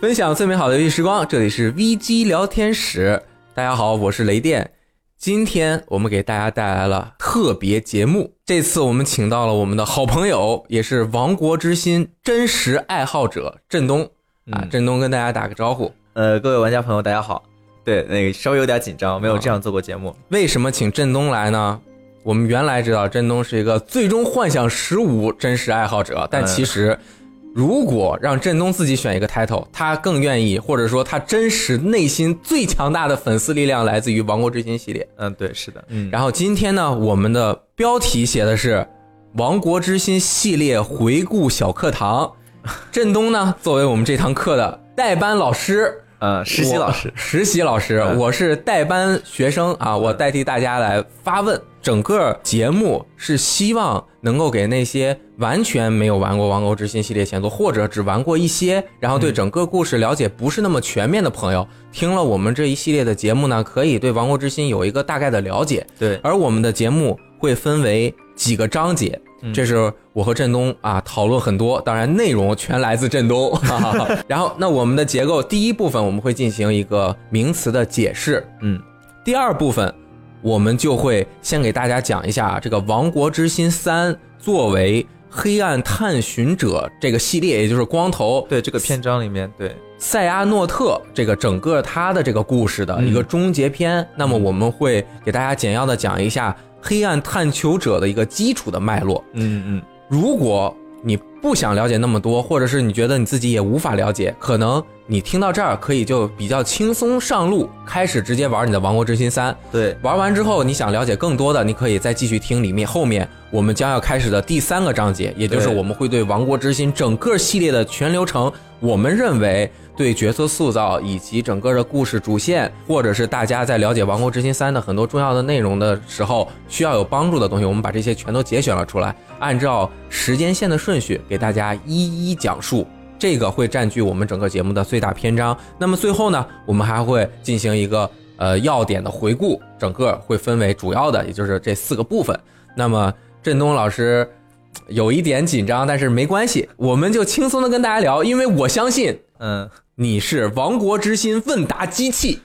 分享最美好的游戏时光，这里是 VG 聊天室。大家好，我是雷电。今天我们给大家带来了特别节目，这次我们请到了我们的好朋友，也是《王国之心》真实爱好者振东啊。嗯振东跟大家打个招呼。呃，各位玩家朋友，大家好。对，那个稍微有点紧张，没有这样做过节目。为什么请振东来呢？我们原来知道振东是一个《最终幻想十五》真实爱好者，但其实，如果让振东自己选一个 title，他更愿意，或者说他真实内心最强大的粉丝力量来自于《王国之心》系列。嗯，对，是的，嗯，然后今天呢，我们的标题写的是《王国之心》系列回顾小课堂。振东呢，作为我们这堂课的代班老师，呃，实习老师，实习老师，嗯。我是代班学生啊，我代替大家来发问。整个节目是希望能够给那些完全没有玩过《王国之心》系列前作，或者只玩过一些，然后对整个故事了解不是那么全面的朋友，听了我们这一系列的节目呢，可以对《王国之心》有一个大概的了解。对，而我们的节目会分为几个章节，嗯这是我和振东啊讨论很多，当然内容全来自振东。哈哈哈然后，那我们的结构第一部分我们会进行一个名词的解释，嗯，第二部分我们就会先给大家讲一下这个《王国之心三》作为黑暗探寻者这个系列，也就是光头。对这个篇章里面，对，塞亚诺特这个整个他的这个故事的一个终结篇，那么我们会给大家简要的讲一下黑暗探求者的一个基础的脉络。嗯嗯，如果你不想了解那么多，或者是你觉得你自己也无法了解，可能你听到这儿可以就比较轻松上路，开始直接玩你的《王国之心三》。对，玩完之后，你想了解更多的，你可以再继续听里面后面我们将要开始的第三个章节，也就是我们会对《王国之心》整个系列的全流程，我们认为对角色塑造以及整个的故事主线，或者是大家在了解《王国之心三》的很多重要的内容的时候需要有帮助的东西，我们把这些全都节选了出来，按照时间线的顺序给大家一一讲述。这个会占据我们整个节目的最大篇章。那么最后呢，我们还会进行一个呃要点的回顾，整个会分为主要的，也就是这四个部分。那么振东老师呃有一点紧张，但是没关系，我们就轻松的跟大家聊，因为我相信嗯，你是亡国之心问答机器。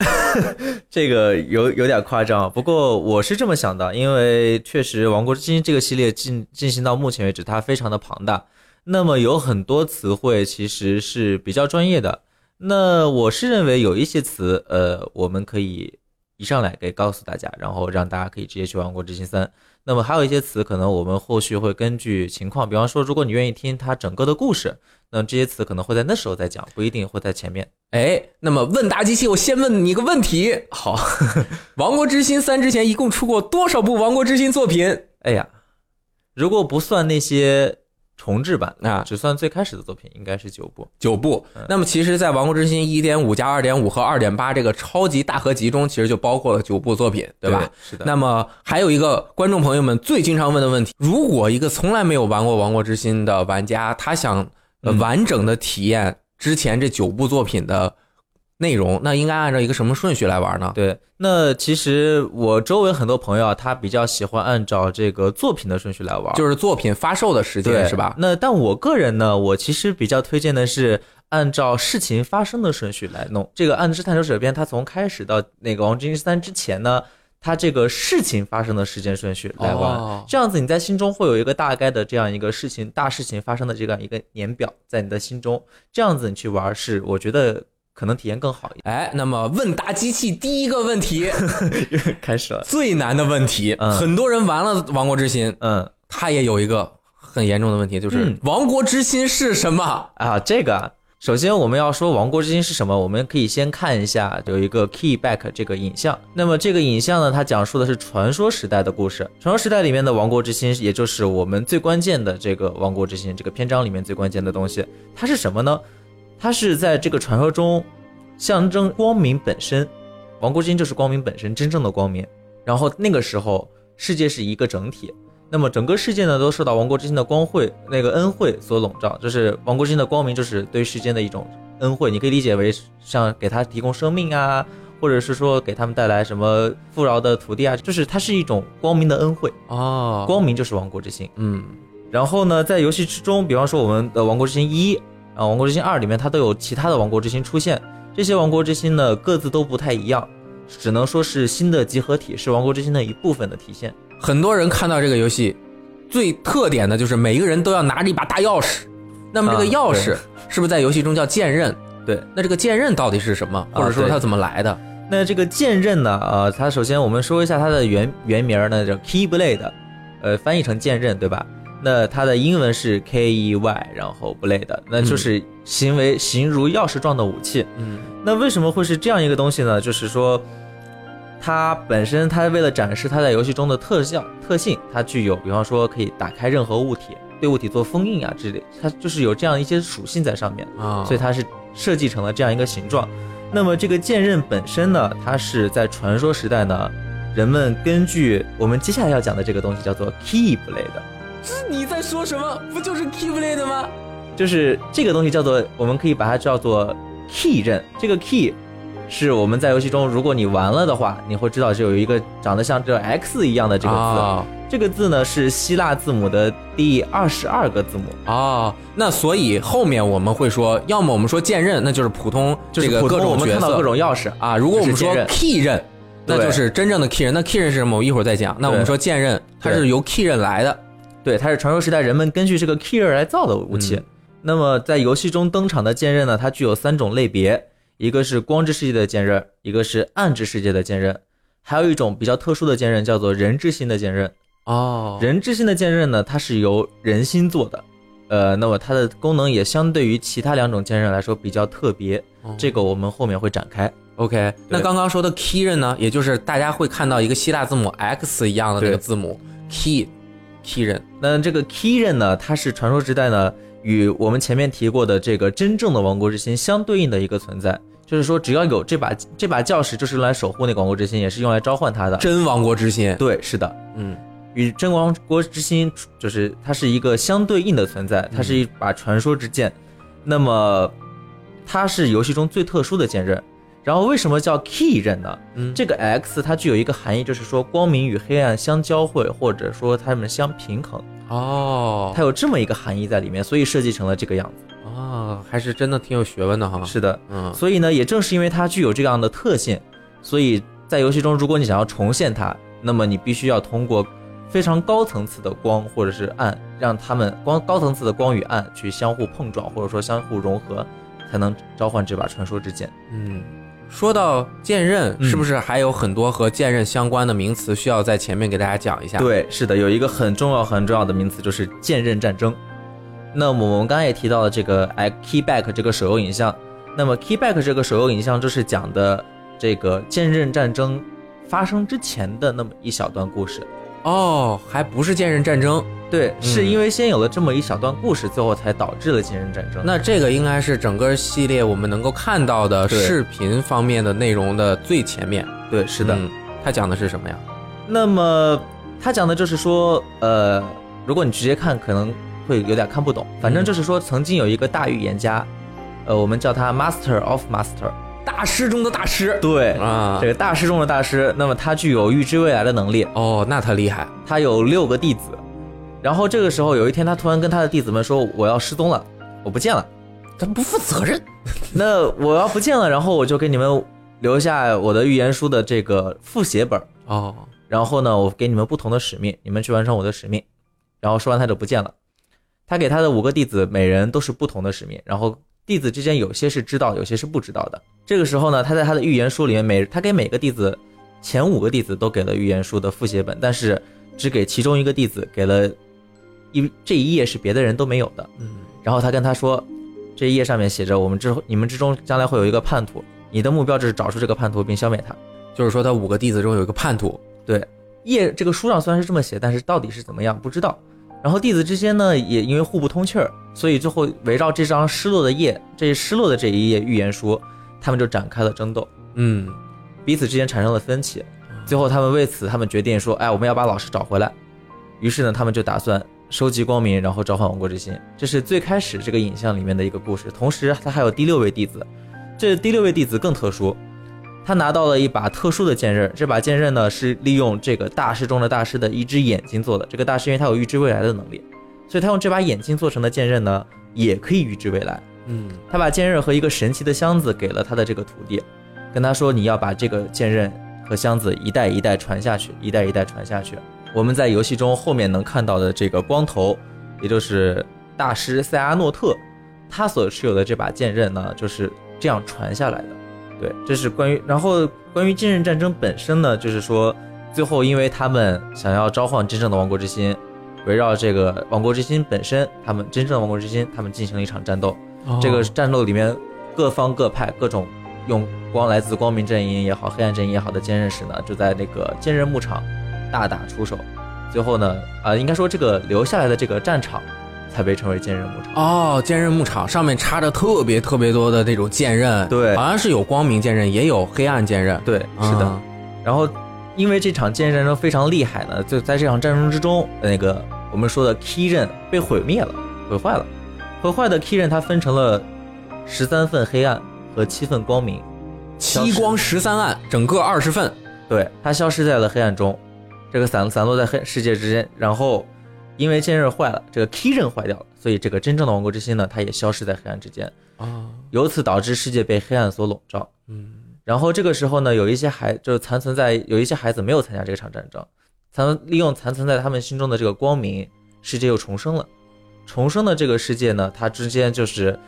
这个有有点夸张，不过我是这么想的，因为确实《王国之心》这个系列进进行到目前为止，它非常的庞大，那么有很多词汇其实是比较专业的。那我是认为有一些词，呃，我们可以一上来给告诉大家，然后让大家可以直接去《王国之心三》。那么还有一些词，可能我们后续会根据情况，比方说，如果你愿意听它整个的故事，那这些词可能会在那时候再讲，不一定会在前面。哎，那么问答机器，我先问你一个问题：好，《王国之心三》之前一共出过多少部《王国之心》作品哎呀，如果不算那些重制版啊？只算最开始的作品，应该是九部。九部。那么其实，在《王国之心》一点五加二点五和二点八这个超级大合集中，其实就包括了九部作品，对吧？？是的。那么还有一个观众朋友们最经常问的问题：如果一个从来没有玩过《王国之心》的玩家，他想完整的体验之前这九部作品的内容，那应该按照一个什么顺序来玩呢？对，那其实我周围很多朋友啊，他比较喜欢按照这个作品的顺序来玩，就是作品发售的时间是吧？那但我个人呢，我其实比较推荐的是按照事情发生的顺序来弄。这个《暗之探求者篇》，它从开始到那个《王之心三》之前呢，它这个事情发生的时间顺序来玩，哦这样子你在心中会有一个大概的这样一个事情大事情发生的这样一个年表在你的心中，这样子你去玩是我觉得可能体验更好一点哎，那么问答机器第一个问题，点。开始了，最难的问题，嗯很多人玩了《王国之心》，嗯他也有一个很严重的问题，就是嗯《王国之心》是什么？啊，这个啊。首先，我们要说《王国之心》是什么，我们可以先看一下有一个 Keyback 这个影像。那么这个影像呢，它讲述的是传说时代的故事。传说时代里面的王国之心，也就是我们最关键的这个王国之心这个篇章里面最关键的东西，它是什么呢？它是在这个传说中象征光明本身，王国之心就是光明本身，真正的光明。然后那个时候，世界是一个整体，那么整个世界呢都受到王国之心的光辉那个恩惠所笼罩，就是王国之心的光明，就是对世间的一种恩惠，你可以理解为像给他提供生命啊，或者是说给他们带来什么富饶的土地啊，就是它是一种光明的恩惠，哦，光明就是王国之心。嗯然后呢，在游戏之中，比方说我们的王国之心一。啊，《王国之心二》里面它都有其他的王国之心出现，这些王国之心呢各自都不太一样，只能说是新的集合体，是王国之心的一部分的体现。很多人看到这个游戏，最特点的就是每一个人都要拿着一把大钥匙。那么这个啊钥匙是不是在游戏中叫剑刃？对，那这个剑刃到底是什么，或者说它怎么来的？那这个剑刃呢？呃，它首先我们说一下它的原原名儿呢，叫 Keyblade，呃，翻译成剑刃，对吧？那它的英文是 K E Y，然后 blade，那就是形为形如钥匙状的武器。嗯那为什么会是这样一个东西呢？就是说，它本身它为了展示它在游戏中的特效特性，它具有，比方说可以打开任何物体，对物体做封印啊之类，它就是有这样一些属性在上面。啊，所以它是设计成了这样一个形状。那么这个剑刃本身呢，它是在传说时代呢，人们根据我们接下来要讲的这个东西叫做 Keyblade，你在说什么？不就是 Keyblade 吗？就是这个东西叫做，我们可以把它叫做 Key 刃。这个 Key 是我们在游戏中，如果你玩了的话，你会知道是有一个长得像这 X 一样的这个字。啊这个字呢是希腊字母的第二十二个字母。哦，那所以后面我们会说，要么我们说剑刃，那就是普通就这个各是普通我们看到各种钥匙啊。如果我们说 key 刃，那就是真正的 key 刃。那 key 刃是什么？我一会儿再讲。那我们说剑刃，它是由 key 刃来的。对，它是传说时代人们根据这个 key 来造的武器。嗯。那么在游戏中登场的剑刃呢，它具有三种类别，一个是光之世界的剑刃，一个是暗之世界的剑刃，还有一种比较特殊的剑刃叫做人之心的剑刃。哦，人之心的剑刃呢，它是由人心做的，呃，那么它的功能也相对于其他两种剑刃来说比较特别，哦。这个我们后面会展开。OK，那刚刚说的 key 刃呢，也就是大家会看到一个希腊字母 X 一样的那个字母 key key 刃。那这个 key 刃呢，它是传说时代呢与我们前面提过的这个真正的王国之心相对应的一个存在。就是说，只要有这把这把钥匙，就是用来守护那个王国之心，也是用来召唤它的。真王国之心。对，是的，嗯与真王国之心就是它是一个相对应的存在，它是一把传说之剑。那么，它是游戏中最特殊的剑刃。然后为什么叫 key 刃呢？嗯，这个 X 它具有一个含义，就是说光明与黑暗相交汇，或者说它们相平衡。哦它有这么一个含义在里面，所以设计成了这个样子。哦，还是真的挺有学问的哈。是的，嗯所以呢，也正是因为它具有这样的特性，所以在游戏中，如果你想要重现它，那么你必须要通过非常高层次的光或者是暗，让它们光高层次的光与暗去相互碰撞，或者说相互融合，才能召唤这把传说之剑。嗯，说到剑刃，嗯是不是还有很多和剑刃相关的名词需要在前面给大家讲一下？，对，是的，有一个很重要很重要的名词就是剑刃战争。那么我们刚才也提到了这个哎 Keyback 这个手游影像，那么 Keyback 这个手游影像就是讲的这个剑刃战争发生之前的那么一小段故事。哦，还不是剑刃战争，对，是嗯因为先有了这么一小段故事，最后才导致了剑刃战争。那这个应该是整个系列我们能够看到的视频方面的内容的最前面。对，是的。嗯，它讲的是什么呀？那么他讲的就是说，呃，如果你直接看，可能会有点看不懂。反正就是说，曾经有一个大预言家，呃，我们叫他 Master of Master。大师中的大师。对，啊这，个大师中的大师，那么他具有预知未来的能力，哦，那他厉害。他有六个弟子。然后这个时候有一天，他突然跟他的弟子们说：“我要失踪了，我不见了。他不负责任。那我要不见了，然后我就给你们留下我的预言书的这个复写本儿。哦，然后呢，我给你们不同的使命，你们去完成我的使命。”然后说完他就不见了。他给他的五个弟子每人都是不同的使命，然后弟子之间有些是知道，有些是不知道的。这个时候呢，他在他的预言书里面每他给每个弟子前五个弟子都给了预言书的复写本，但是只给其中一个弟子给了一这一页是别的人都没有的。嗯，然后他跟他说，这一页上面写着我们之后你们之中将来会有一个叛徒，你的目标就是找出这个叛徒并消灭他。就是说他五个弟子中有一个叛徒。对，页这个书上虽然是这么写，但是到底是怎么样不知道。然后弟子之间呢，也因为互不通气儿，所以最后围绕这张失落的页，这失落的这一页预言书，他们就展开了争斗，嗯，彼此之间产生了分歧。最后他们为此，他们决定说，哎，我们要把老师找回来。于是呢，他们就打算收集光明，然后召唤王国之心。这是最开始这个影像里面的一个故事。同时，他还有第六位弟子，这第六位弟子更特殊，他拿到了一把特殊的剑刃。这把剑刃呢，是利用这个大师中的大师的一只眼睛做的。这个大师因为他有预知未来的能力，所以他用这把眼睛做成的剑刃呢，也可以预知未来。嗯他把剑刃和一个神奇的箱子给了他的这个徒弟，跟他说你要把这个剑刃和箱子一代一代传下去，一代一代传下去。我们在游戏中后面能看到的这个光头，也就是大师塞阿诺特，他所持有的这把剑刃呢，就是这样传下来的。对，这是关于，然后关于剑刃战争本身呢，就是说最后因为他们想要召唤真正的王国之心，围绕这个王国之心本身，他们真正的王国之心，他们进行了一场战斗。这个哦战斗里面各方各派各种用光来自光明阵营也好、黑暗阵营也好的剑刃使呢，就在那个剑刃牧场大打出手。最后呢，呃，应该说这个留下来的这个战场才被称为剑刃牧场。哦，剑刃牧场上面插着特别特别多的那种剑刃，对好像是有光明剑刃，也有黑暗剑刃。对，是的。啊然后因为这场剑刃战争非常厉害呢，就在这场战争之中，那个我们说的 key 刃被毁灭了，毁坏了。毁坏的 key 刃它分成了十三份黑暗和七份光明。七光十三暗，整个二十份。对，它消失在了黑暗中，这个散散落在黑世界之间。然后，因为剑刃坏了，这个 key 刃坏掉了，所以这个真正的王国之心呢，它也消失在黑暗之间。啊，由此导致世界被黑暗所笼罩。嗯，然后这个时候呢，有一些孩就是残存在有一些孩子没有参加这场战争，残利用残存在他们心中的这个光明，世界又重生了。重生的这个世界呢，它之间就是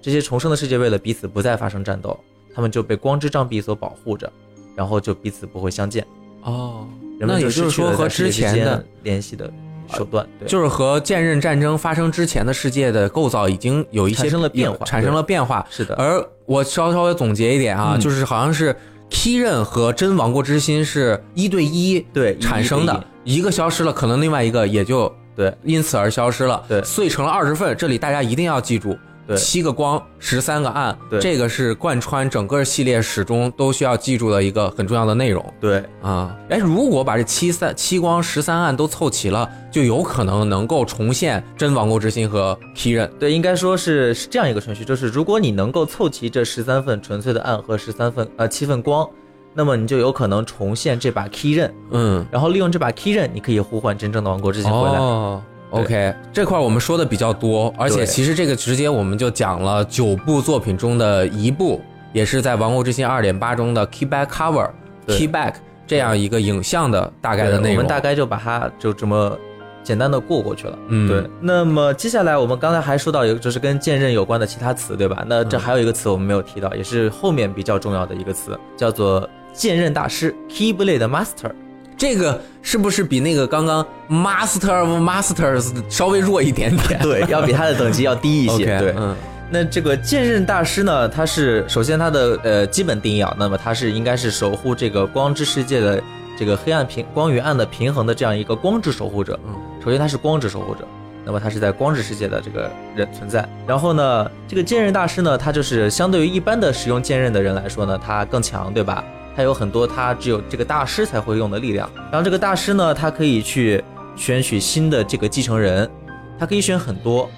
这些重生的世界为了彼此不再发生战斗，他们就被光之障壁所保护着，然后就彼此不会相见。哦，人们那也就是失去了说和之前的联系的手段，对，就是和剑刃战争发生之前的世界的构造已经有一些产生了变化产生了变化。是的，而我稍稍微总结一点啊，嗯。就是好像是 Key 刃和真王国之心是一对一对产生的，一个消失了，可能另外一个也就对。因此而消失了，对。碎成了二十份。这里大家一定要记住，对。七个光，十三个暗，对。这个是贯穿整个系列始终都需要记住的一个很重要的内容。对。啊。哎，如果把这七三七光十三暗都凑齐了，就有可能能够重现真王国之心和 Key 刃。对，应该说是是这样一个顺序，就是如果你能够凑齐这十三份纯粹的暗和十三份呃七份光，那么你就有可能重现这把 key 刃，嗯，然后利用这把 key 刃，你可以呼唤真正的王国之心回来。哦，OK，这块我们说的比较多，而且其实这个直接我们就讲了九部作品中的一部，也是在《王国之心》二点八中的 Keyback Cover Keyback 这样一个影像的大概的内容。我们大概就把它就这么简单的过过去了。嗯对。那么接下来我们刚才还说到有就是跟剑刃有关的其他词，对吧？那这嗯还有一个词我们没有提到，也是后面比较重要的一个词，叫做剑刃大师 Keyblade Master。这个是不是比那个刚刚 Master of Masters 稍微弱一点点？对，要比他的等级要低一些。对，嗯那这个剑刃大师呢，他是首先他的呃基本定义啊，那么他是应该是守护这个光之世界的这个黑暗平光与暗的平衡的这样一个光之守护者。嗯，首先他是光之守护者，那么他是在光之世界的这个人存在。然后呢，这个剑刃大师呢，他就是相对于一般的使用剑刃的人来说呢，他更强，对吧？他有很多他只有这个大师才会用的力量。然后这个大师呢，他可以去选取新的这个继承人，他可以选很多，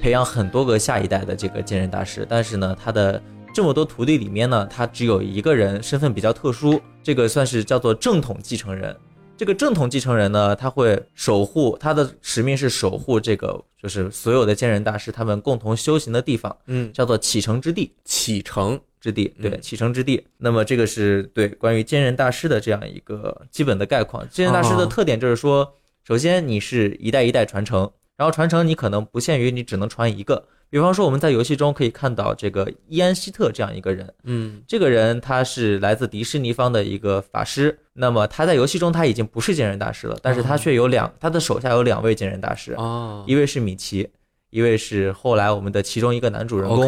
培养很多个下一代的这个剑刃大师。但是呢，他的这么多徒弟里面呢，他只有一个人身份比较特殊，这个算是叫做正统继承人。这个正统继承人呢，他会守护他的使命是守护这个，就是所有的剑刃大师他们共同修行的地方，嗯，叫做启程之地。启程之地，对，嗯启程之地。那么这个是对关于剑刃大师的这样一个基本的概况。剑刃大师的哦特点就是说，首先你是一代一代传承，然后传承你可能不限于你只能传一个。比方说我们在游戏中可以看到这个伊安希特这样一个人，嗯这个人他是来自迪士尼方的一个法师。那么他在游戏中他已经不是剑刃大师了，但是他却有两，他的手下有两位剑刃大师，哦一位是米奇，一位是后来我们的其中一个男主人公。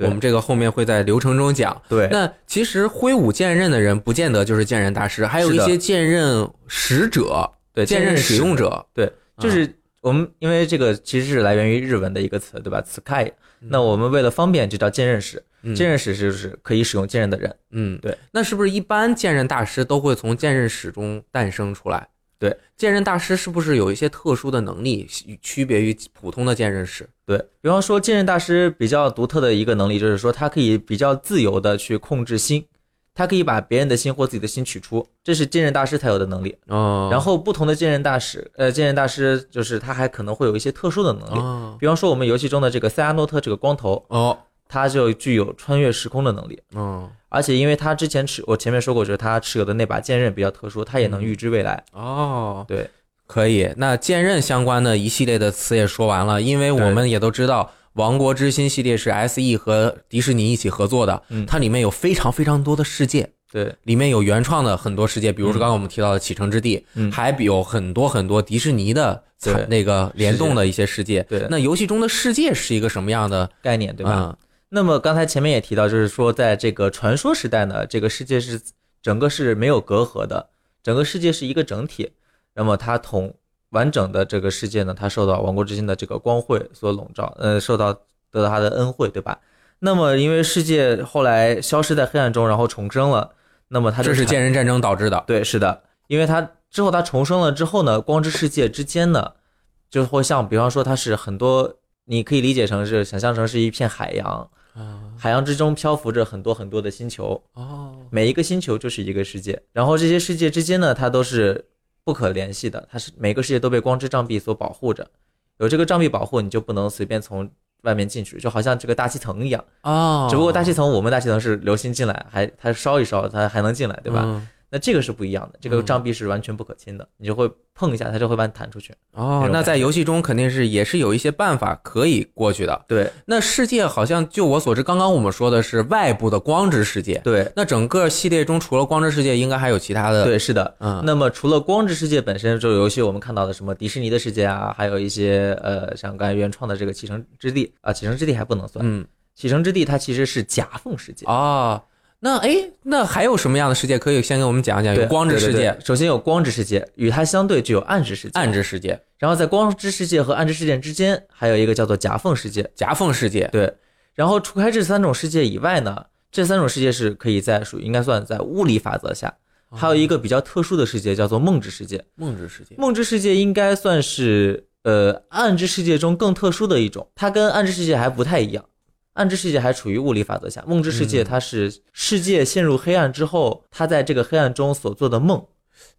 我们这个后面会在流程中讲。对，那其实挥舞剑刃的人不见得就是剑刃大师，还有一些剑刃使者、对剑刃使用者。对，就是我们因为这个其实是来源于日文的一个词，对吧？此开。那我们为了方便就叫剑刃使，嗯剑刃使就是可以使用剑刃的人。嗯，对。那是不是一般剑刃大师都会从剑刃使中诞生出来？对，剑刃大师是不是有一些特殊的能力，区别于普通的剑刃士？对比方说，剑刃大师比较独特的一个能力就是说，他可以比较自由的去控制心，他可以把别人的心或自己的心取出，这是剑刃大师才有的能力。哦，然后不同的剑刃大师，呃，剑刃大师就是他还可能会有一些特殊的能力。哦比方说，我们游戏中的这个塞阿诺特这个光头，哦，它就具有穿越时空的能力。嗯，而且因为它之前持我前面说过，就是它持有的那把剑刃比较特殊，它也能预知未来。哦，对，可以。那剑刃相关的一系列的词也说完了，因为我们也都知道，《王国之心》系列是 S.E 和迪士尼一起合作的，嗯它里面有非常非常多的世界。对，里面有原创的很多世界，比如说刚刚我们提到的启程之地，嗯还有很多很多迪士尼的那个联动的一些世界。对那游戏中的世界是一个什么样的？概念对吧？嗯那么刚才前面也提到，就是说在这个传说时代呢，这个世界是整个是没有隔阂的，整个世界是一个整体。那么它统完整的这个世界呢，它受到王国之心的这个光辉所笼罩，呃，受到得到它的恩惠，对吧？那么因为世界后来消失在黑暗中，然后重生了，那么它就这是产剑人战争导致的。对，是的，因为它之后它重生了之后呢，光之世界之间呢，就会像比方说它是很多，你可以理解成是想象成是一片海洋，啊海洋之中漂浮着很多很多的星球，哦，每一个星球就是一个世界，然后这些世界之间呢，它都是不可联系的，它是每个世界都被光之障壁所保护着，有这个障壁保护，你就不能随便从外面进去，就好像这个大气层一样，哦，只不过大气层我们大气层是流星进来，还它烧一烧，它还能进来，对吧？嗯那这个是不一样的，这个嗯障壁是完全不可侵的，你就会碰一下，它就会把你弹出去。哦那，那在游戏中肯定是也是有一些办法可以过去的。对那世界好像就我所知，刚刚我们说的是外部的光之世界。对那整个系列中除了光之世界，应该还有其他的。对，是的。嗯，那么除了光之世界本身，这个游戏我们看到的什么迪士尼的世界啊，还有一些呃像刚才原创的这个启程之地啊，启程之地还不能算，嗯启程之地它其实是夹缝世界。哦，那哎，那还有什么样的世界可以先给我们讲一讲？有光之世界首先有光之世界，与它相对就有暗之世界。暗之世界、然后在光之世界和暗之世界之间，还有一个叫做夹缝世界。夹缝世界。对，然后除开这三种世界以外呢，这三种世界是可以在属于应该算在物理法则下。还有一个比较特殊的世界叫做梦之世界，梦之世界。梦之世界应该算是呃暗之世界中更特殊的一种，它跟暗之世界还不太一样。暗之世界还处于物理法则下，梦之世界嗯它是世界陷入黑暗之后，他在这个黑暗中所做的梦。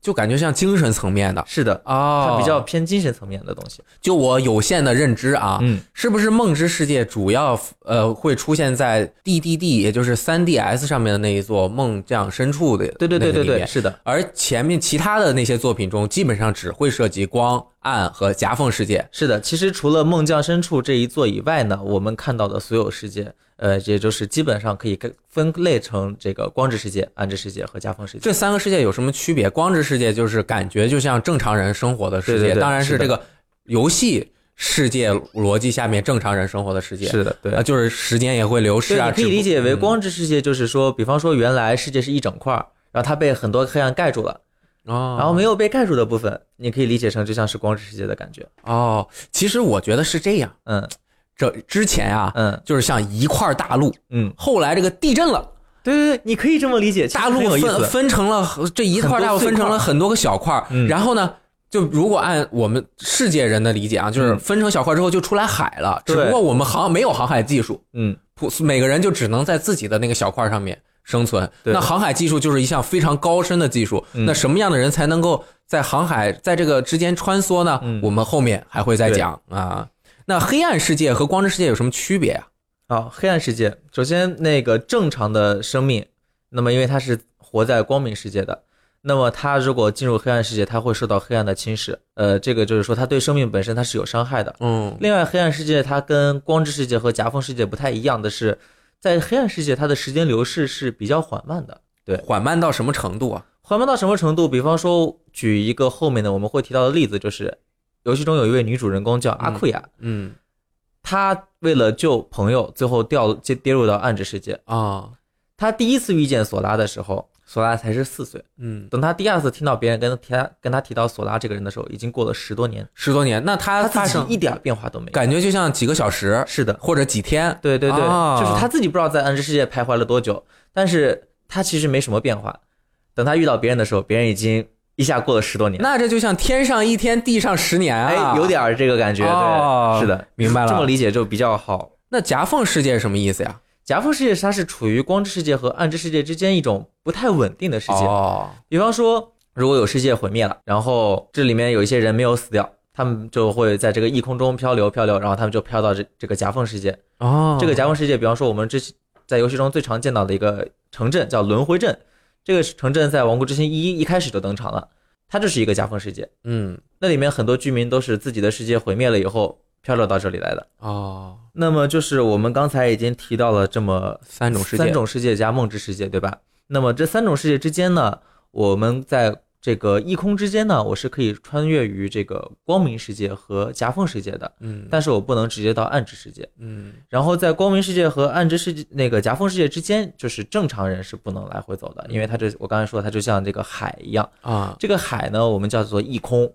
就感觉像精神层面的是的，哦它比较偏精神层面的东西。就我有限的认知啊，嗯，是不是梦之世界主要呃会出现在 DDD，也就是 3DS 上面的那一座梦降深处的对对对对对，是的，而前面其他的那些作品中，基本上只会涉及光、暗和夹缝世界。是的。其实除了梦降深处这一座以外呢，我们看到的所有世界，呃，也就是基本上可以跟分类成这个光之世界、暗之世界和夹缝世界。这三个世界有什么区别？光之世界就是感觉就像正常人生活的世界，对对对当然是这个游戏世界逻辑下面正常人生活的世界。是的，对啊，。就是时间也会流逝，啊。你可以理解为嗯光之世界，就是说，比方说原来世界是一整块儿，然后它被很多黑暗盖住了，哦，然后没有被盖住的部分，你可以理解成就像是光之世界的感觉。哦，其实我觉得是这样。嗯这之前啊，嗯。就是像一块大陆，嗯，后来这个地震了，对对对，你可以这么理解，大陆分。分成了这一块大陆分成了很多个小块儿，嗯。然后呢，就如果按我们世界人的理解啊，就是嗯。分成小块之后就出来海了，只不过我们航没有航海技术，嗯，普每个人就只能在自己的那个小块上面生存。那航海技术就是一项非常高深的技术，嗯。那什么样的人才能够在航海在这个之间穿梭呢？嗯。我们后面还会再讲啊。那黑暗世界和光之世界有什么区别啊？啊，黑暗世界，首先那个正常的生命，那么因为它是活在光明世界的，那么它如果进入黑暗世界，它会受到黑暗的侵蚀。呃，这个就是说它对生命本身它是有伤害的。嗯另外，黑暗世界它跟光之世界和夹缝世界不太一样的是，在黑暗世界它的时间流逝是比较缓慢的。对缓慢到什么程度啊？缓慢到什么程度？比方说，举一个后面的我们会提到的例子，就是游戏中有一位女主人公叫阿库亚，嗯她为了救朋友，最后掉跌跌入到暗之世界。啊她第一次遇见索拉的时候，索拉才是四岁。嗯，等她第二次听到别人跟她提跟她提到索拉这个人的时候，已经过了十多年，十多年，那它她发生一点变化都没有。感觉就像几个小时是的，或者几天。对对对，啊就是她自己不知道在暗之世界徘徊了多久，但是她其实没什么变化。等她遇到别人的时候，别人已经一下过了十多年。那这就像天上一天，地上十年啊！哎，有点儿这个感觉，哦对，是的，明白了这么理解就比较好。那夹缝世界什么意思呀？夹缝世界它是处于光之世界和暗之世界之间一种不太稳定的世界。哦，比方说，如果有世界毁灭了，然后这里面有一些人没有死掉，他们就会在这个异空中漂流漂流，然后他们就飘到这这个夹缝世界。哦，这个夹缝世界，比方说我们之前在游戏中最常见到的一个城镇叫轮回镇，这个城镇在《王国之心一》一开始就登场了，它就是一个夹缝世界，嗯那里面很多居民都是自己的世界毁灭了以后漂流到这里来的。哦，那么就是我们刚才已经提到了这么三种世界，三种世界加梦之世界，对吧？那么这三种世界之间呢，我们在这个异空之间呢，我是可以穿越于这个光明世界和夹缝世界的，嗯。但是我不能直接到暗之世界。嗯。然后在光明世界和暗之世界那个夹缝世界之间，就是正常人是不能来回走的，因为它这我刚才说它就像这个海一样，啊。这个海呢我们叫做异空，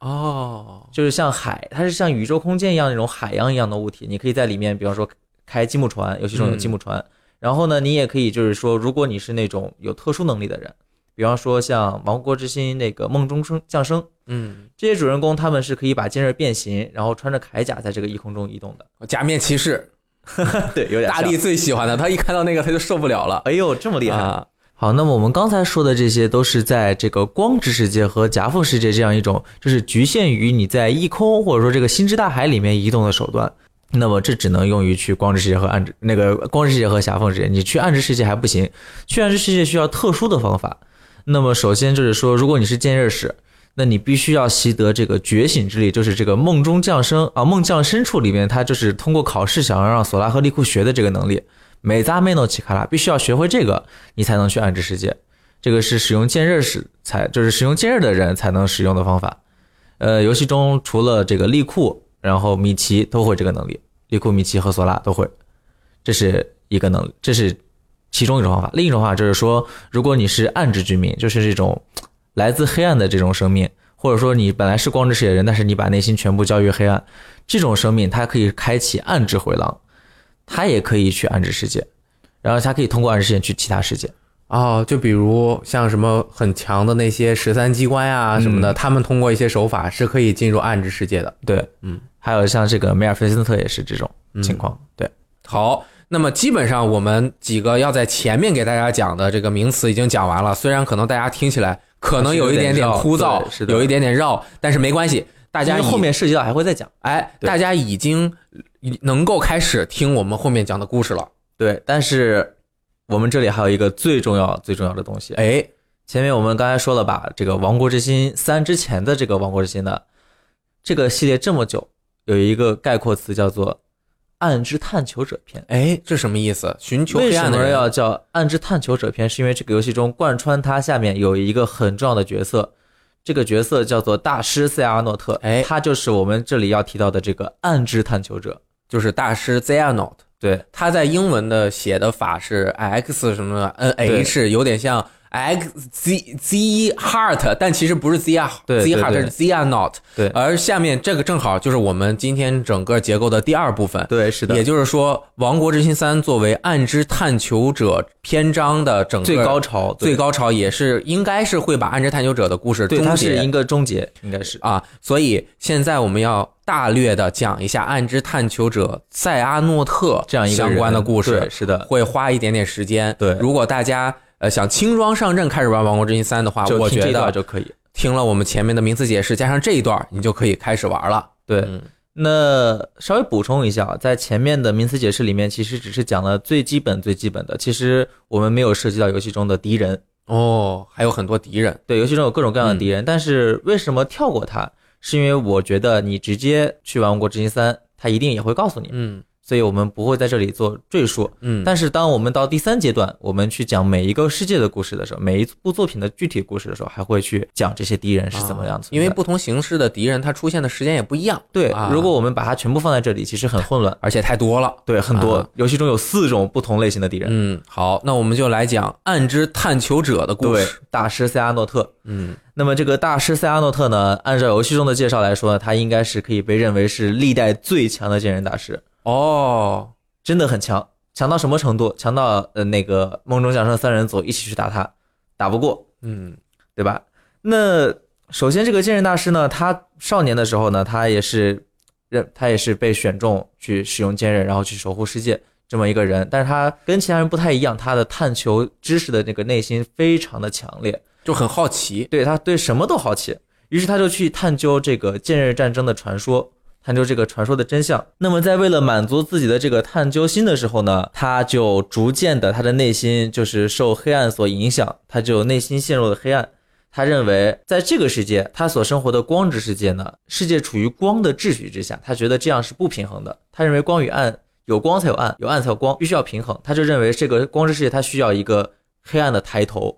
哦，就是像海，它是像宇宙空间一样那种海洋一样的物体，你可以在里面，比方说开积木船，游戏中有积木船，然后呢，你也可以就是说，如果你是那种有特殊能力的人，比方说像《王国之心》那个梦中生降生嗯，这些主人公，他们是可以把剑刃变形，然后穿着铠甲在这个异空中移动的。假面骑士，对，有点大力最喜欢的，他一看到那个他就受不了了，哎呦，这么厉害！啊，好，那么我们刚才说的这些都是在这个光之世界和夹缝世界这样一种，就是局限于你在异空或者说这个星之大海里面移动的手段。那么这只能用于去光之世界和暗之那个光之世界和夹缝世界，你去暗之世界还不行，去暗之世界需要特殊的方法。那么首先就是说，如果你是剑刃使，那你必须要习得这个觉醒之力，就是这个梦中降生啊，梦降深处里面，它就是通过考试想要让索拉和利库学的这个能力。美扎梅诺奇卡拉必须要学会这个，你才能去暗之世界。这个是使用剑刃使才，就是使用剑刃的人才能使用的方法。呃，游戏中除了这个利库，然后米奇都会这个能力，利库、米奇和索拉都会，这是一个能力，这是其中一种方法。另一种方法就是说，如果你是暗之居民，就是这种来自黑暗的这种生命，或者说你本来是光之世界的人，但是你把内心全部交于黑暗，这种生命它可以开启暗之回廊，它也可以去暗之世界，然后它可以通过暗之世界去其他世界。哦，就比如像什么很强的那些十三机关呀、什么的，他们通过一些手法是可以进入暗之世界的。对，嗯，还有像这个梅尔菲森特也是这种情况。对，好，那么基本上我们几个要在前面给大家讲的这个名词已经讲完了，虽然可能大家听起来可能有一点点枯燥，有一点点绕，但是没关系，大家后面涉及到还会再讲。哎，大家已经能够开始听我们后面讲的故事了。对，但是我们这里还有一个最重要、最重要的东西。哎，前面我们刚才说了吧，这个《王国之心三》之前的这个《王国之心》呢，这个系列这么久，有一个概括词叫做“暗之探求者篇”。哎，这什么意思？寻求为什么黑暗的人要叫暗之探求者篇？是因为这个游戏中贯穿它下面有一个很重要的角色，这个角色叫做大师塞阿诺特，哎他就是我们这里要提到的这个暗之探求者。就是大师 Xehanort，对，他在英文的写的法是 X 什么 N H，有点像 X Z Z Heart，但其实不是 Z 啊对 Z 对 Heart 对是 Z Not。对而下面这个正好就是我们今天整个结构的第二部分。对，是的，也就是说，《王国之心三》作为暗之探求者篇章的整个最高潮，最高潮，也是应该是会把暗之探求者的故事，终结它是一个终结，应该是。啊。所以现在我们要大略的讲一下暗之探求者塞阿诺特这样一个相关的故事对，是的，会花一点点时间。对如果大家呃想轻装上阵开始玩《王国之心三》的话，我觉得就可以。听了我们前面的名词解释，加上这一段，你就可以开始玩了。对，嗯那稍微补充一下，在前面的名词解释里面，其实只是讲了最基本、最基本的。其实我们没有涉及到游戏中的敌人，哦，还有很多敌人。对，游戏中有各种各样的敌人，但是为什么跳过它？是因为我觉得你直接去玩《王国之心三》，它一定也会告诉你，嗯所以我们不会在这里做赘述。嗯，但是当我们到第三阶段，我们去讲每一个世界的故事的时候，每一部作品的具体故事的时候，还会去讲这些敌人是怎么样子因为不同形式的敌人，它出现的时间也不一样，对啊，如果我们把它全部放在这里，其实很混乱。而且太多了。对，很多、啊游戏中有四种不同类型的敌人。嗯，好，那我们就来讲暗之探求者的故对事。，大师塞阿诺特。嗯那么这个大师塞阿诺特呢，按照游戏中的介绍来说呢，他应该是可以被认为是历代最强的剑人大师，哦，真的很强，强到什么程度？强到呃那个梦中降生三人组一起去打他，打不过，嗯对吧？那首先这个剑刃大师呢，他少年的时候呢，他也是认他也是被选中去使用剑刃，然后去守护世界这么一个人，但是他跟其他人不太一样，他的探求知识的那个内心非常的强烈，就很好奇。对他对什么都好奇。于是他就去探究这个剑刃战争的传说，探究这个传说的真相。那么在为了满足自己的这个探究心的时候呢，他就逐渐的他的内心就是受黑暗所影响，他就内心陷入了黑暗。他认为在这个世界，他所生活的光之世界呢，世界处于光的秩序之下，他觉得这样是不平衡的。他认为光与暗有光才有暗，有暗才有光，必须要平衡。他就认为这个光之世界，他需要一个黑暗的抬头，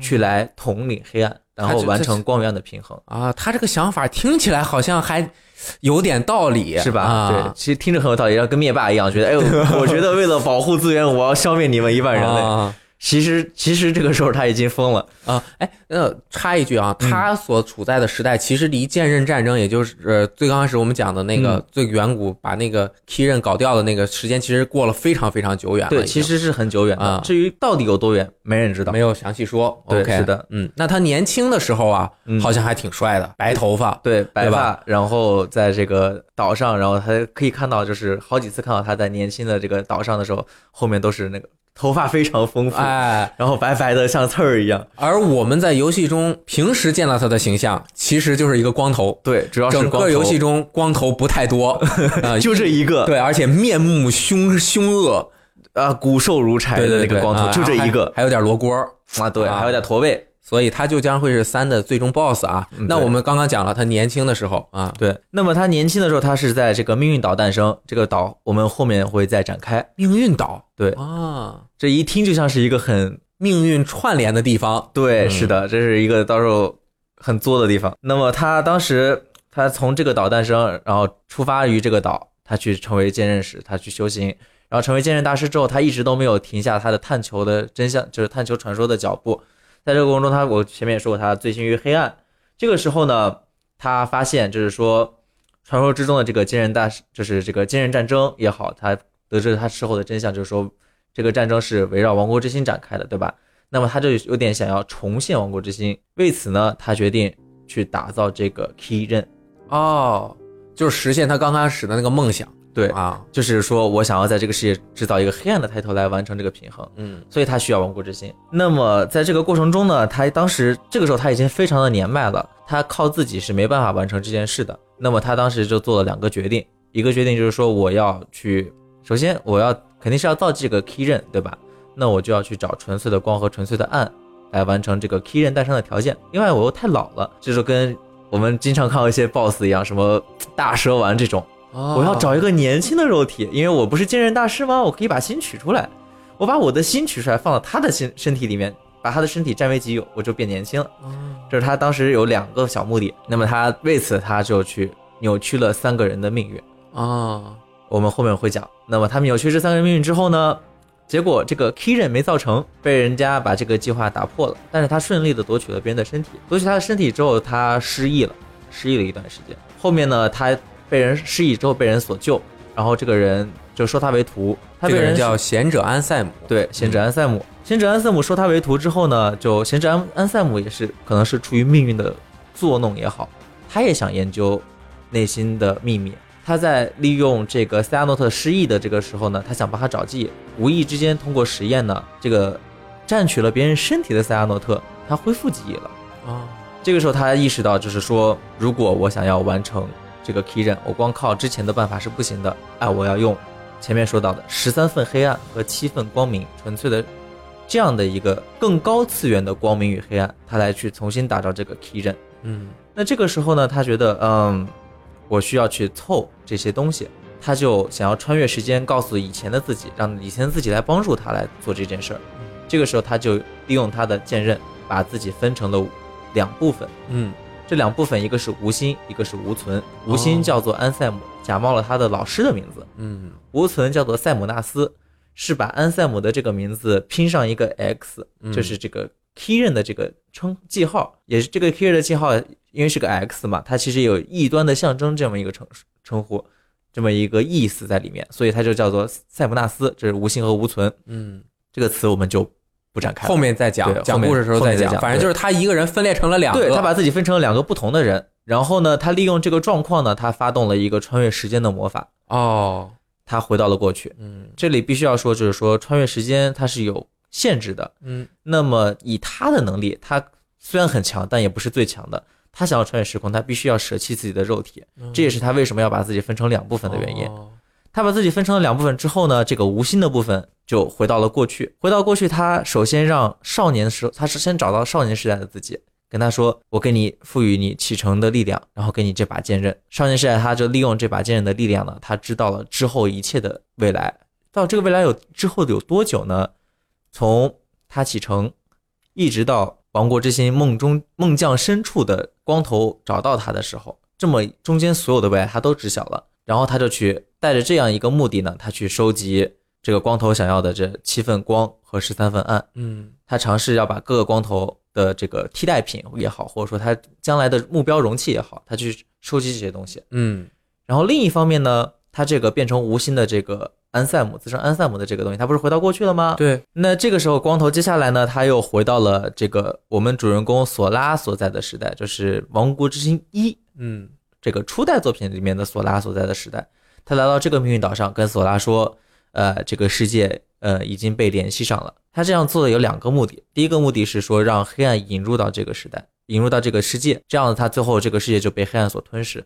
去来统领黑暗，然后完成光源的平衡。啊，他这个想法听起来好像还有点道理，是吧？啊、对，其实听着很有道理，要跟灭霸一样，觉得哎呦，我觉得为了保护资源，我要消灭你们一半人类。啊其实，其实这个时候他已经疯了。啊，哎，那，插一句啊，嗯他所处在的时代其实离剑刃战争，也就是呃最刚开始我们讲的那个、嗯最远古把那个 key 刃搞掉的那个时间，其实过了非常非常久远了。对，其实是很久远的。啊至于到底有多远，没人知道没。有详细说。对 OK，是的，嗯，那他年轻的时候啊，嗯好像还挺帅的，白头发。对，白发，然后在这个岛上，然后他可以看到，就是好几次看到他在年轻的这个岛上的时候，后面都是那个头发非常丰富，哎，然后白白的像刺儿一样。而我们在游戏中平时见到他的形象，其实就是一个光头。对，主要是整光头。个游戏中光头不太多，啊，就这一个，对，而且面目凶凶恶，啊，骨瘦如柴的那个光头，啊就这一个。还还有点罗锅儿。啊，对，啊。还有点驼背。所以他就将会是三的最终 BOSS 啊。那我们刚刚讲了，他年轻的时候啊，对，那么他年轻的时候，他是在这个命运岛诞生，这个岛我们后面会再展开。命运岛对，啊，这一听就像是一个很命运串联的地方。对，嗯是的，这是一个到时候很作的地方。那么他当时他从这个岛诞生，然后出发于这个岛，他去成为剑刃使，他去修行，然后成为剑刃大师之后，他一直都没有停下他的探求的真相，就是探求传说的脚步。在这个过程中，他我前面也说过，他醉心于黑暗。这个时候呢，他发现就是说，传说之中的这个金人大，就是这个金人战争也好，他得知他事后的真相，就是说这个战争是围绕王国之心展开的，对吧？那么他就有点想要重现王国之心，为此呢，他决定去打造这个 Key 刃。哦，就是实现他刚开始的那个梦想。对，啊，就是说我想要在这个世界制造一个黑暗的抬头来完成这个平衡，嗯所以他需要亡国之心。那么在这个过程中呢，他当时这个时候他已经非常的年迈了，他靠自己是没办法完成这件事的。那么他当时就做了两个决定，一个决定就是说我要去，首先我要肯定是要造这个 Key 刃，对吧？那我就要去找纯粹的光和纯粹的暗来完成这个 Key 刃诞生的条件。另外我又太老了，这就跟我们经常看到一些 BOSS 一样，什么大蛇丸这种。哦我要找一个年轻的肉体，因为我不是剑刃大师吗？我可以把心取出来，我把我的心取出来，放到他的身身体里面，把他的身体占为己有，我就变年轻了。这是他当时有两个小目的，那么他为此他就去扭曲了三个人的命运。啊，我们后面会讲。那么他们扭曲这三个人命运之后呢，结果这个 Key 刃没造成，被人家把这个计划打破了。但是他顺利的夺取了别人的身体，夺取他的身体之后，他失忆了，失忆了一段时间。后面呢，他被人失忆之后被人所救，然后这个人就收他为徒。他被人这个人叫贤者安塞姆。对贤者安塞姆，贤者安塞姆收他为徒之后呢，就贤者安安塞姆也是可能是出于命运的作弄也好，他也想研究内心的秘密。他在利用这个塞亚诺特失忆的这个时候呢，他想帮他找记忆，无意之间通过实验呢，这个占取了别人身体的塞亚诺特，他恢复记忆了。啊，这个时候他意识到，就是说，如果我想要完成这个 key 刃，我光靠之前的办法是不行的。哎，我要用前面说到的十三份黑暗和七份光明，纯粹的这样的一个更高次元的光明与黑暗，他来去重新打造这个 key 刃。嗯那这个时候呢，他觉得，嗯，我需要去凑这些东西，他就想要穿越时间，告诉以前的自己，让以前的自己来帮助他来做这件事儿。这个时候，他就利用他的剑刃，把自己分成了两部分。嗯这两部分，一个是无心，一个是无存。无心叫做安塞姆，假冒了他的老师的名字；嗯。无存叫做塞姆纳斯，是把安塞姆的这个名字拼上一个 X，嗯。就是这个刃的这个称记号，也是这个刃的记号，因为是个 X 嘛，它其实有异端的象征这么一个称称呼，这么一个意思在里面，所以它就叫做塞姆纳斯，这是无心和无存嗯，这个词，我们就不展开。后面再讲讲故事的时候再讲。反正就是他一个人分裂成了两个。对他把自己分成了两个不同的人，然后呢，他利用这个状况呢，他发动了一个穿越时间的魔法，哦，他回到了过去。嗯这里必须要说，就是说穿越时间它是有限制的。嗯那么以他的能力，他虽然很强，但也不是最强的。他想要穿越时空，他必须要舍弃自己的肉体，这也是他为什么要把自己分成两部分的原因。哦他把自己分成了两部分之后呢，这个无心的部分就回到了过去。回到过去，他首先让少年的时候，他是先找到少年时代的自己，跟他说：“我给你赋予你启程的力量，然后给你这把剑刃。”少年时代他就利用这把剑刃的力量呢，他知道了之后一切的未来。到这个未来有之后有多久呢？从他启程，一直到王国之心梦中梦降深处的光头找到他的时候，这么中间所有的未来他都知晓了。然后他就去带着这样一个目的呢，他去收集这个光头想要的这七份光和十三份暗。嗯他尝试要把各个光头的这个替代品也好，或者说他将来的目标容器也好，他去收集这些东西。嗯然后另一方面呢，他这个变成无心的这个安塞姆，自称安塞姆的这个东西，他不是回到过去了吗？对，那这个时候，光头接下来呢，他又回到了这个我们主人公索拉所在的时代，就是《王国之心一》嗯这个初代作品里面的索拉所在的时代。他来到这个命运岛上，跟索拉说：“呃，这个世界呃已经被联系上了。”他这样做的有两个目的，第一个目的是说让黑暗引入到这个时代，引入到这个世界，这样他最后这个世界就被黑暗所吞噬。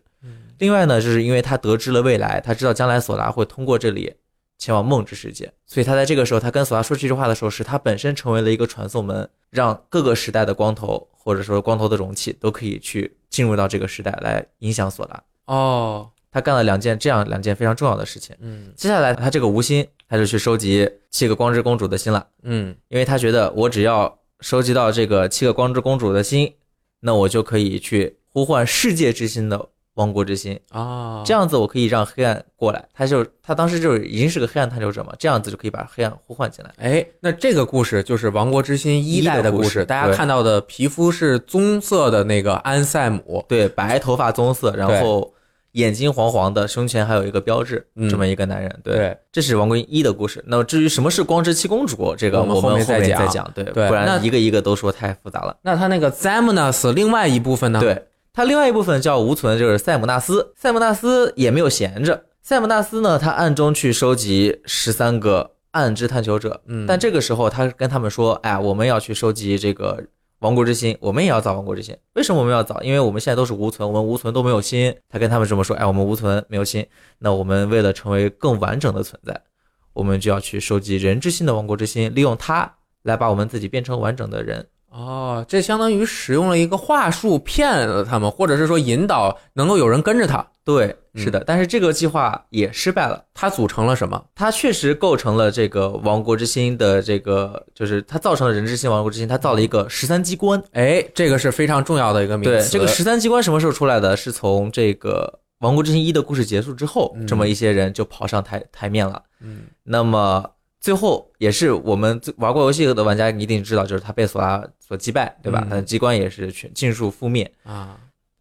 另外呢，就是因为他得知了未来，他知道将来索拉会通过这里前往梦之世界，所以他在这个时候，他跟索拉说这句话的时候，是他本身成为了一个传送门，让各个时代的光头或者说光头的容器都可以去进入到这个时代来影响索拉。哦他干了两件这样两件非常重要的事情。嗯。接下来，他这个无心，他就去收集七个光之公主的心了，嗯。因为他觉得我只要收集到这个七个光之公主的心，那我就可以去呼唤世界之心的王国之心，啊，这样子我可以让黑暗过来。他就他当时就是已经是个黑暗探求者嘛，这样子就可以把黑暗呼唤进来。哎，那这个故事就是《王国之心》一代的故一的故事大家看到的皮肤是棕色的那个安塞姆，对，白头发棕色，然后眼睛黄黄的，胸前还有一个标志，嗯这么一个男人。对，对这是王国一的故事。那么至于什么是光之七公主，这个我们后后面再讲面再讲。对，对不然一个一个都说太复杂了。那他那个 z a m n a s 另外一部分呢？，对，他另外一部分叫无存，就是塞姆纳斯。塞姆纳斯也没有闲着，塞姆纳斯呢，他暗中去收集十三个暗之探求者。嗯但这个时候他跟他们说：“哎，我们要去收集这个亡国之心，我们也要造亡国之心。为什么我们要造？因为我们现在都是无存，我们无存都没有心。”他跟他们这么说：“哎，我们无存没有心，那我们为了成为更完整的存在，我们就要去收集人之心的亡国之心，利用它来把我们自己变成完整的人。”哦，这相当于使用了一个话术骗了他们，或者是说引导能够有人跟着他。对，嗯是的，但是这个计划也失败了。它组成了什么？它确实构成了这个王国之心的这个，就是它造成了人之心王国之心，它造了一个十三机关。哎，这个是非常重要的一个名对，词。这个十三机关什么时候出来的？是从这个王国之心一的故事结束之后，嗯这么一些人就跑上台台面了。嗯那么最后也是我们玩过游戏的玩家一定知道，就是他被索拉所击败，对吧？嗯他的机关也是全尽数覆灭，啊，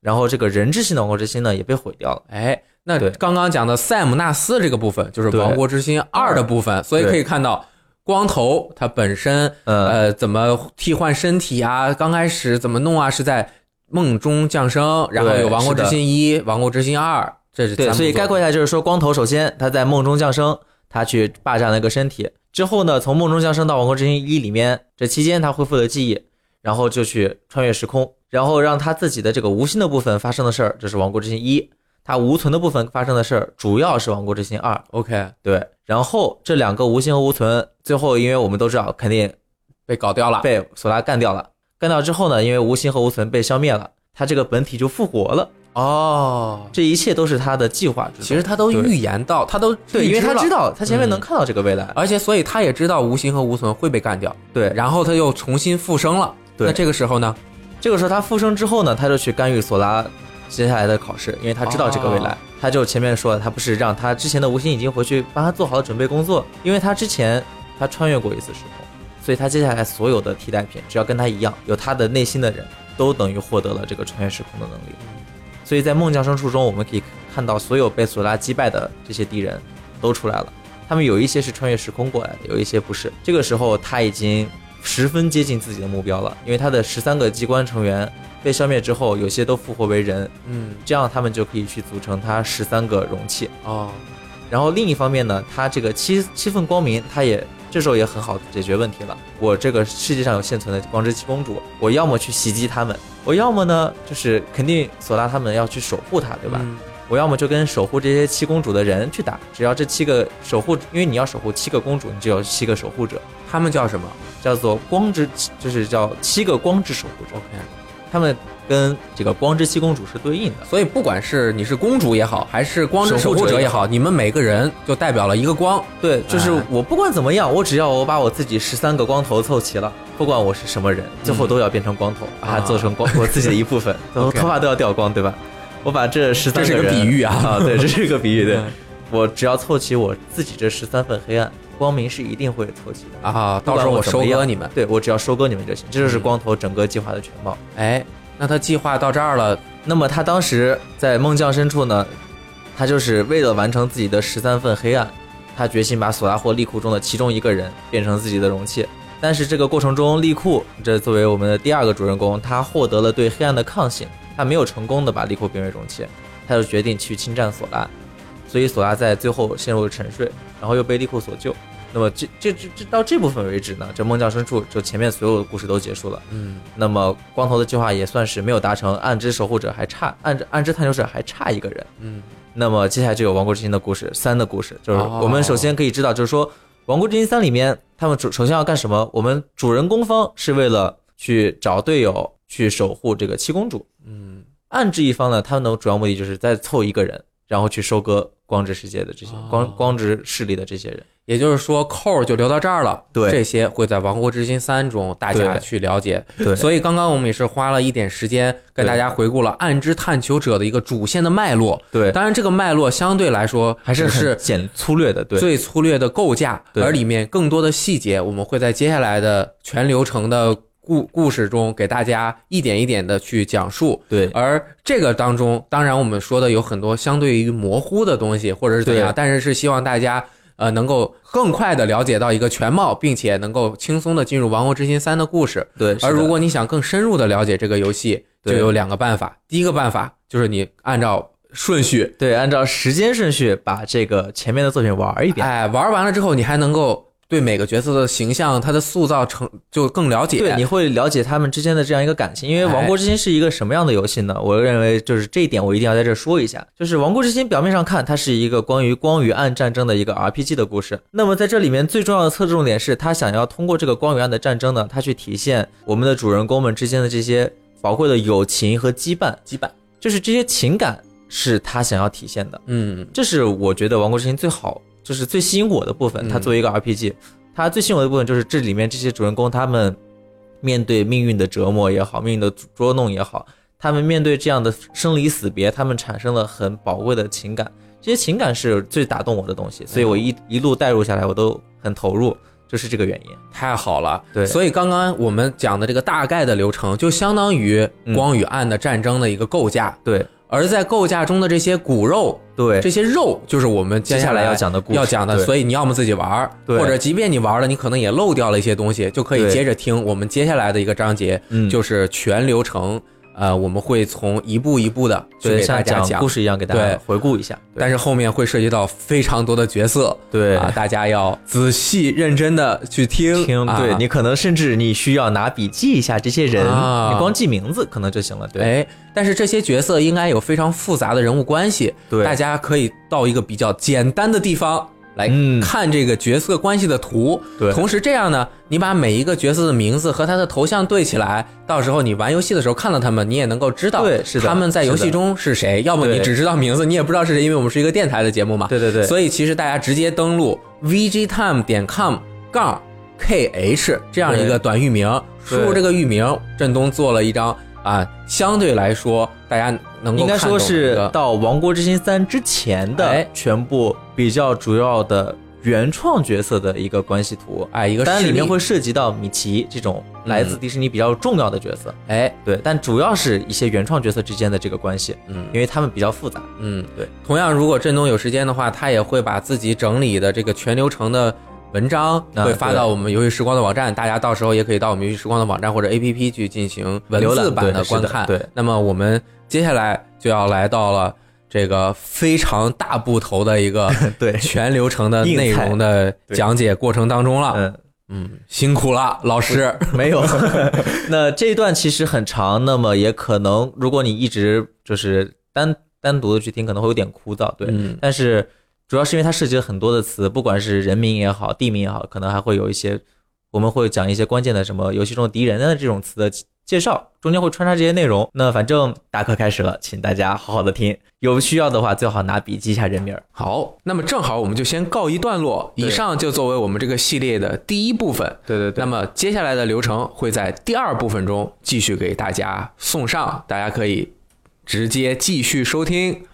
然后这个人之心的王国之心呢也被毁掉了。哎，那刚刚讲的塞姆纳斯这个部分就是《王国之心二》的部分，所以可以看到光头他本身嗯。呃怎么替换身体啊，刚开始怎么弄啊，是在梦中降生，然后有《王国之心一》《王国之心二》，这是对，所以概括一下就是说，光头首先他在梦中降生，他去霸占了一个身体，之后呢，从梦中降生到王国之心一里面，这期间他恢复了记忆，然后就去穿越时空，然后让他自己的这个无心的部分发生的事儿，这是王国之心一；他无存的部分发生的事儿，主要是王国之心二。OK 对，然后这两个无心和无存，最后因为我们都知道肯定被搞掉了。被索拉干掉了，干掉之后呢，因为无心和无存被消灭了，他这个本体就复活了，哦，这一切都是他的计划之中。其实他都预言到，他都对，因为他知道，道他前面能看到这个未来，而且所以他也知道无心和无存会被干掉，对，然后他又重新复生了。对那这个时候呢？这个时候他复生之后呢，他就去干预索拉接下来的考试，因为他知道这个未来。哦他就前面说了，他不是让他之前的无心已经回去帮他做好了准备工作，因为他之前他穿越过一次时空，所以他接下来所有的替代品，只要跟他一样有他的内心的人，都等于获得了这个穿越时空的能力。所以在梦降生处中，我们可以看到所有被索拉击败的这些敌人都出来了，他们有一些是穿越时空过来的，有一些不是。这个时候他已经十分接近自己的目标了，因为他的十三个机关成员被消灭之后，有些都复活为人，嗯，这样他们就可以去组成他十三个容器。哦，然后另一方面呢，他这个七七份光明，他也这时候也很好解决问题了。我这个世界上有现存的光之七公主，我要么去袭击他们，我要么呢就是肯定索拉他们要去守护她，对吧？嗯我要么就跟守护这些七公主的人去打，只要这七个守护，因为你要守护七个公主，你就有七个守护者，他们叫什么叫做光之，就是叫七个光之守护者，？OK，他们跟这个光之七公主是对应的。所以不管是你是公主也好，还是光之守守护者也好，你们每个人就代表了一个光。对，就是哎。我不管怎么样，我只要我把我自己十三个光头凑齐了，不管我是什么人，最后都要变成光头，把它做成光我自己的一部分，头发都要掉光，对吧？我把这十三这是个人比喻啊。啊，对，这是一个比喻，对。嗯。我只要凑齐我自己这十三份黑暗，光明是一定会凑齐的。啊，到时候我收割你们。对我只要收割你们就行，这就是嗯光头整个计划的全貌。哎，那他计划到这儿了，那么他当时在梦降深处呢，他就是为了完成自己的十三份黑暗，他决心把索拉霍利库中的其中一个人变成自己的容器。但是这个过程中，利库这作为我们的第二个主人公，他获得了对黑暗的抗性，他没有成功的把利库变为容器，他就决定去侵占索拉，所以索拉在最后陷入了沉睡，然后又被利库所救。那么这这这这到这部分为止呢，这梦降深处就前面所有的故事都结束了。嗯，那么光头的计划也算是没有达成，暗之守护者还差，暗之暗之探求者还差一个人。嗯，那么接下来就有王国之心的故事三的故事，就是哦我们首先可以知道，就是说王国之心三里面，他们主首先要干什么？我们主人公方是为了去找队友去守护这个七公主，嗯，暗之一方呢，他们的主要目的就是再凑一个人，然后去收割光之世界的这些哦光光之势力的这些人。也就是说扣儿就留到这儿了。对这些会在《王国之心三》中大家去了解。对所以刚刚我们也是花了一点时间跟大家回顾了暗之探求者的一个主线的脉络。对，当然，这个脉络相对来说还是简粗略的，对，最粗略的构架，对而里面更多的细节，我们会在接下来的全流程的故故事中给大家一点一点的去讲述。对而这个当中，当然我们说的有很多相对于模糊的东西，或者是怎样，但是是希望大家呃能够更快的了解到一个全貌，并且能够轻松的进入《王国之心三》的故事。对。而如果你想更深入的了解这个游戏，就有两个办法。第一个办法就是你按照顺序，对，按照时间顺序把这个前面的作品玩一遍。哎，玩完了之后，你还能够对每个角色的形象、他的塑造成就更了解。对，你会了解他们之间的这样一个感情。因为《王国之心》是一个什么样的游戏呢？我认为就是这一点，我一定要在这说一下。就是《王国之心》表面上看，它是一个关于光与暗战争的一个 RPG 的故事。那么在这里面最重要的侧重点是，他想要通过这个光与暗的战争呢，他去体现我们的主人公们之间的这些宝贵的友情和羁绊，羁绊。就是这些情感是他想要体现的。嗯，这是我觉得《王国之心》最好，就是最吸引我的部分。嗯它作为一个 RPG，它最吸引我的部分就是这里面这些主人公他们面对命运的折磨也好，命运的捉弄也好，他们面对这样的生离死别，他们产生了很宝贵的情感。这些情感是最打动我的东西，所以我一一路带入下来，我都很投入，就是这个原因。太好了。对所以刚刚我们讲的这个大概的流程，就相当于光与暗的战争的一个构架。对而在构架中的这些骨肉，对这些肉就是我们接接下来来要讲的故事要讲的。所以你要么自己玩，对或者即便你玩了，你可能也漏掉了一些东西，就可以接着听我们接下来的一个章节，嗯就是全流程。呃，我们会从一步一步的去对，给大像家讲。故事一样给大家回顾一下。但是后面会涉及到非常多的角色，对。啊，大家要仔细认真的去听，听，啊。对你可能甚至你需要拿笔记一下这些人，啊。你光记名字可能就行了。对，哎，但是这些角色应该有非常复杂的人物关系，对。大家可以到一个比较简单的地方来嗯看这个角色关系的图。对同时这样呢，你把每一个角色的名字和他的头像对起来，到时候你玩游戏的时候看到他们，你也能够知道对是的他们在游戏中是谁。要么你只知道名字，你也不知道是谁，因为我们是一个电台的节目嘛。对对对所以其实大家直接登录 vgtime 点 com 杠 kh 这样一个短域名，输入这个域名，振东做了一张啊，相对来说大家能够应该说是到《王国之心三》之前的哎全部比较主要的原创角色的一个关系图。哎一个势力当然里面会涉及到米奇这种来自迪士尼比较重要的角色，哎对，但主要是一些原创角色之间的这个关系，嗯因为他们比较复杂。嗯对。同样，如果振东有时间的话，他也会把自己整理的这个全流程的文章啊会发到我们游戏时光的网站，大家到时候也可以到我们游戏时光的网站或者 APP 去进行文字版的观看。对那么我们接下来就要来到了这个非常大部头的一个 对，全流程的内容的讲解过程当中了。嗯，嗯，辛苦了，老师。没有。那这一段其实很长，那么也可能，如果你一直就是单单独的去听，可能会有点枯燥。对，嗯但是主要是因为它涉及了很多的词，不管是人名也好，地名也好，可能还会有一些，我们会讲一些关键的什么游戏中的敌人的这种词的介绍，中间会穿插这些内容。那反正大课开始了，请大家好好的听，有需要的话最好拿笔记一下人名儿。好，那么正好我们就先告一段落。以上就作为我们这个系列的第一部分。对对对那么接下来的流程会在第二部分中继续给大家送上，大家可以直接继续收听。